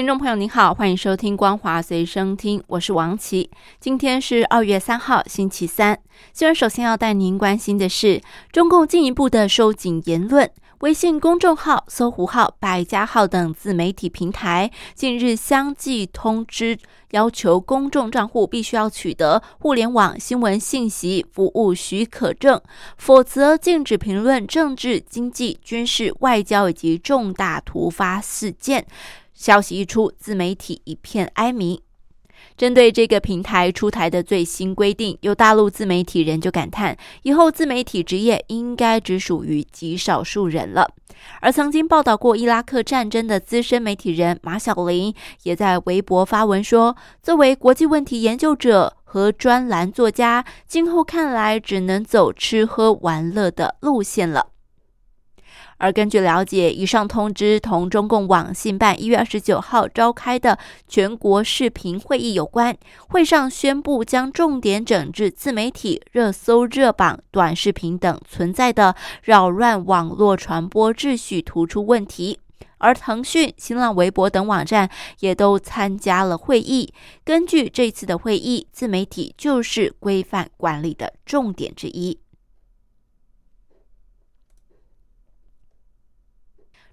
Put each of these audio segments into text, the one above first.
听众朋友您好，欢迎收听光华随声听，我是王琦。今天是二月三号，星期三。新闻首先要带您关心的是，中共进一步的收紧言论。微信公众号、搜狐号、百家号等自媒体平台近日相继通知，要求公众账户必须要取得互联网新闻信息服务许可证，否则禁止评论政治、经济、军事、外交以及重大突发事件。消息一出，自媒体一片哀鸣。针对这个平台出台的最新规定，有大陆自媒体人就感叹：以后自媒体职业应该只属于极少数人了。而曾经报道过伊拉克战争的资深媒体人马晓玲，也在微博发文说：“作为国际问题研究者和专栏作家，今后看来只能走吃喝玩乐的路线了。”而根据了解，以上通知同中共网信办一月二十九号召开的全国视频会议有关。会上宣布将重点整治自媒体、热搜热榜、短视频等存在的扰乱网络传播秩序突出问题。而腾讯、新浪微博等网站也都参加了会议。根据这次的会议，自媒体就是规范管理的重点之一。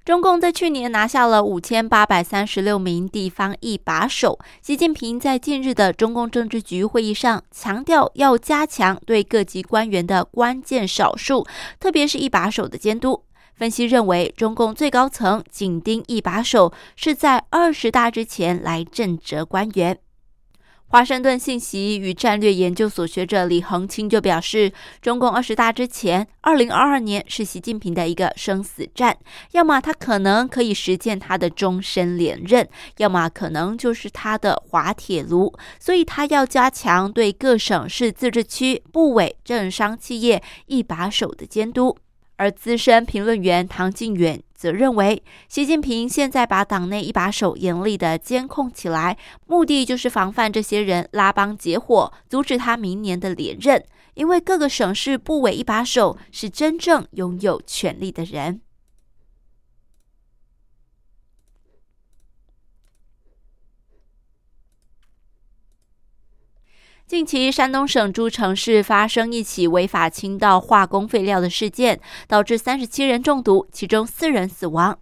中共在去年拿下了五千八百三十六名地方一把手。习近平在近日的中共政治局会议上强调，要加强对各级官员的关键少数，特别是一把手的监督。分析认为，中共最高层紧盯一把手，是在二十大之前来震责官员。华盛顿信息与战略研究所学者李恒清就表示，中共二十大之前，二零二二年是习近平的一个生死战，要么他可能可以实现他的终身连任，要么可能就是他的滑铁卢，所以他要加强对各省市自治区、部委、政商企业一把手的监督。而资深评论员唐靖远则认为，习近平现在把党内一把手严厉的监控起来，目的就是防范这些人拉帮结伙，阻止他明年的连任。因为各个省市部委一把手是真正拥有权力的人。近期，山东省诸城市发生一起违法倾倒化工废料的事件，导致三十七人中毒，其中四人死亡。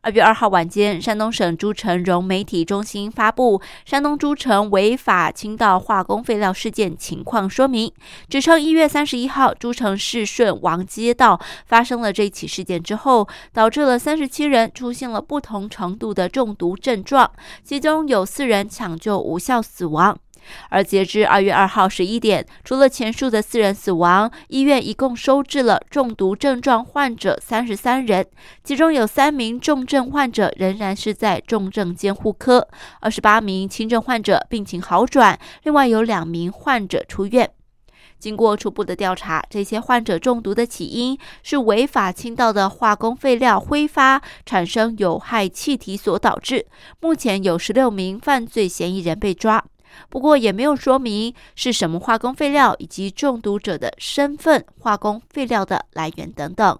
二月二号晚间，山东省诸城融媒体中心发布山东诸城违法倾倒化工废料事件情况说明，指称一月三十一号，诸城市顺王街道发生了这起事件之后，导致了三十七人出现了不同程度的中毒症状，其中有四人抢救无效死亡。而截至二月二号十一点，除了前述的四人死亡，医院一共收治了中毒症状患者三十三人，其中有三名重症患者仍然是在重症监护科，二十八名轻症患者病情好转，另外有两名患者出院。经过初步的调查，这些患者中毒的起因是违法倾倒的化工废料挥发产生有害气体所导致。目前有十六名犯罪嫌疑人被抓。不过也没有说明是什么化工废料以及中毒者的身份、化工废料的来源等等。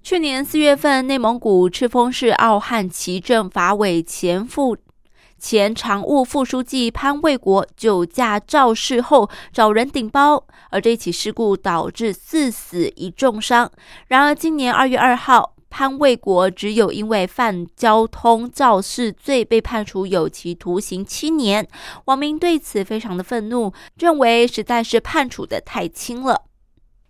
去年四月份，内蒙古赤峰市敖汉旗政法委前副前常务副书记潘卫国酒驾肇事后找人顶包，而这起事故导致四死一重伤。然而今年二月二号。潘卫国只有因为犯交通肇事罪被判处有期徒刑七年，网民对此非常的愤怒，认为实在是判处的太轻了。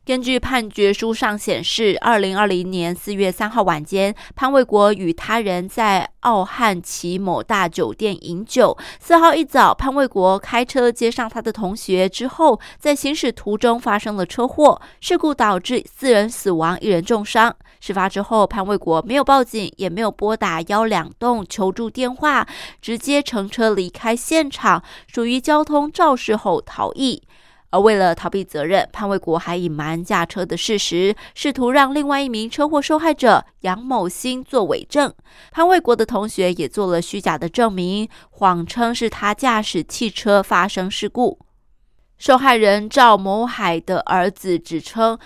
根据判决书上显示，二零二零年四月三号晚间，潘卫国与他人在奥汉奇某大酒店饮酒。四号一早，潘卫国开车接上他的同学之后，在行驶途中发生了车祸，事故导致四人死亡，一人重伤。事发之后，潘卫国没有报警，也没有拨打幺两栋求助电话，直接乘车离开现场，属于交通肇事后逃逸。而为了逃避责任，潘卫国还隐瞒驾车的事实，试图让另外一名车祸受害者杨某新做伪证。潘卫国的同学也做了虚假的证明，谎称是他驾驶汽车发生事故。受害人赵某海的儿子指称。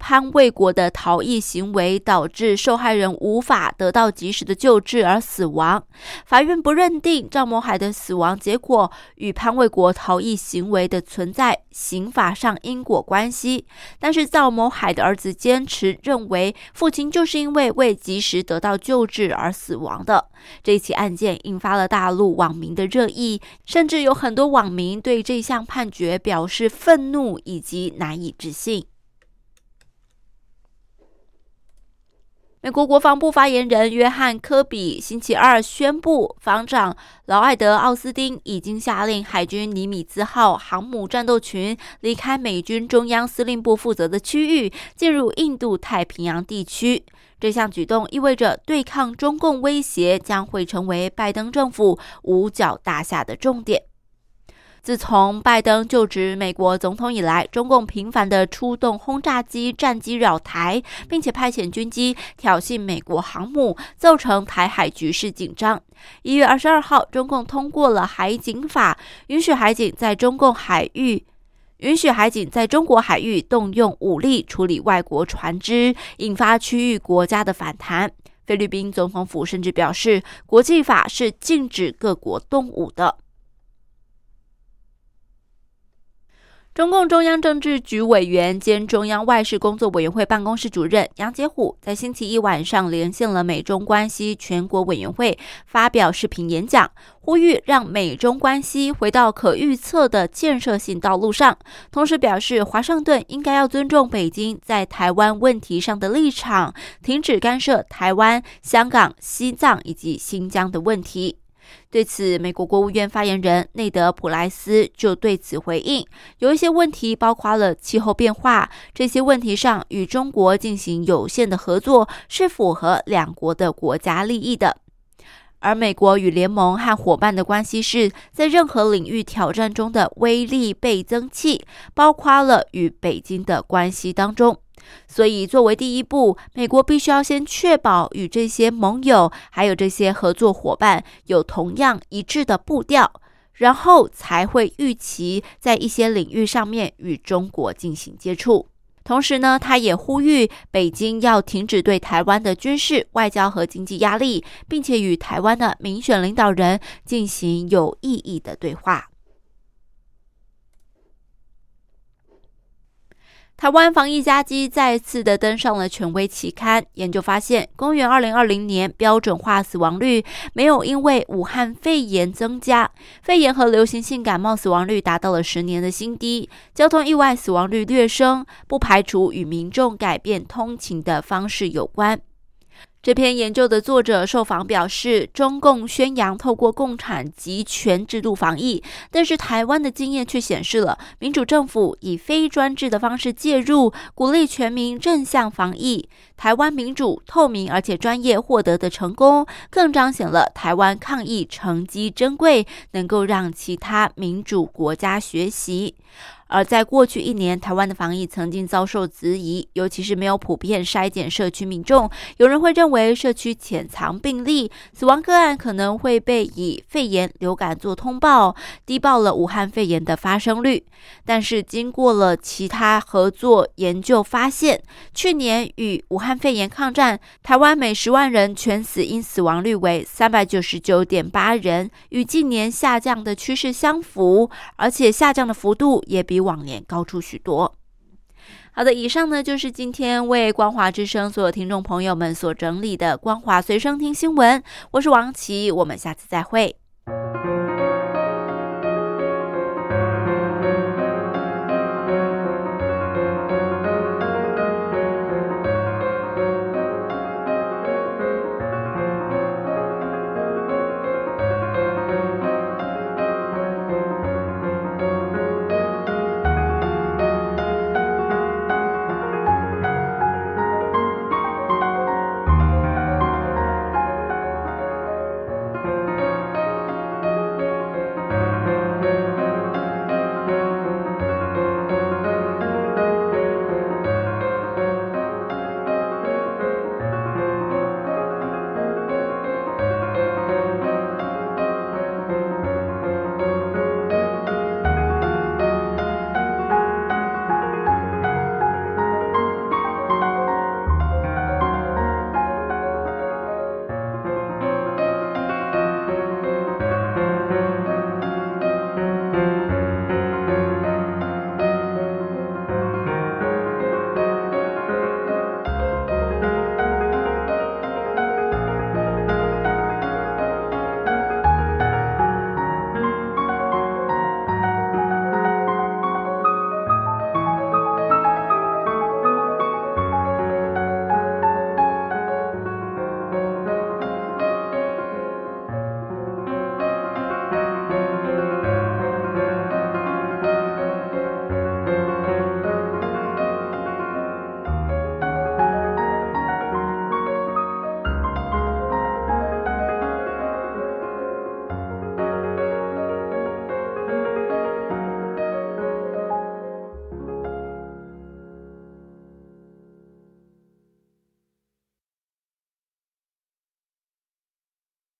潘卫国的逃逸行为导致受害人无法得到及时的救治而死亡。法院不认定赵某海的死亡结果与潘卫国逃逸行为的存在刑法上因果关系，但是赵某海的儿子坚持认为父亲就是因为未及时得到救治而死亡的。这起案件引发了大陆网民的热议，甚至有很多网民对这项判决表示愤怒以及难以置信。美国国防部发言人约翰·科比星期二宣布，防长劳埃德·奥斯汀已经下令海军尼米兹号航母战斗群离开美军中央司令部负责的区域，进入印度太平洋地区。这项举动意味着对抗中共威胁将会成为拜登政府五角大厦的重点。自从拜登就职美国总统以来，中共频繁的出动轰炸机、战机扰台，并且派遣军机挑衅美国航母，造成台海局势紧张。一月二十二号，中共通过了海警法，允许海警在中共海域允许海警在中国海域动用武力处理外国船只，引发区域国家的反弹。菲律宾总统府甚至表示，国际法是禁止各国动武的。中共中央政治局委员兼中央外事工作委员会办公室主任杨洁虎在星期一晚上连线了美中关系全国委员会，发表视频演讲，呼吁让美中关系回到可预测的建设性道路上。同时表示，华盛顿应该要尊重北京在台湾问题上的立场，停止干涉台湾、香港、西藏以及新疆的问题。对此，美国国务院发言人内德·普莱斯就对此回应：有一些问题，包括了气候变化，这些问题上与中国进行有限的合作是符合两国的国家利益的。而美国与联盟和伙伴的关系是在任何领域挑战中的威力倍增器，包括了与北京的关系当中。所以，作为第一步，美国必须要先确保与这些盟友还有这些合作伙伴有同样一致的步调，然后才会预期在一些领域上面与中国进行接触。同时呢，他也呼吁北京要停止对台湾的军事、外交和经济压力，并且与台湾的民选领导人进行有意义的对话。台湾防疫加机再次的登上了权威期刊。研究发现，公元二零二零年标准化死亡率没有因为武汉肺炎增加，肺炎和流行性感冒死亡率达到了十年的新低，交通意外死亡率略升，不排除与民众改变通勤的方式有关。这篇研究的作者受访表示，中共宣扬透过共产集权制度防疫，但是台湾的经验却显示了民主政府以非专制的方式介入，鼓励全民正向防疫。台湾民主、透明而且专业获得的成功，更彰显了台湾抗疫成绩珍贵，能够让其他民主国家学习。而在过去一年，台湾的防疫曾经遭受质疑，尤其是没有普遍筛检社区民众。有人会认为社区潜藏病例，死亡个案可能会被以肺炎、流感做通报，低报了武汉肺炎的发生率。但是经过了其他合作研究发现，去年与武汉肺炎抗战，台湾每十万人全死因死亡率为三百九十九点八人，与近年下降的趋势相符，而且下降的幅度也比。往年高出许多。好的，以上呢就是今天为光华之声所有听众朋友们所整理的光华随声听新闻。我是王琦，我们下次再会。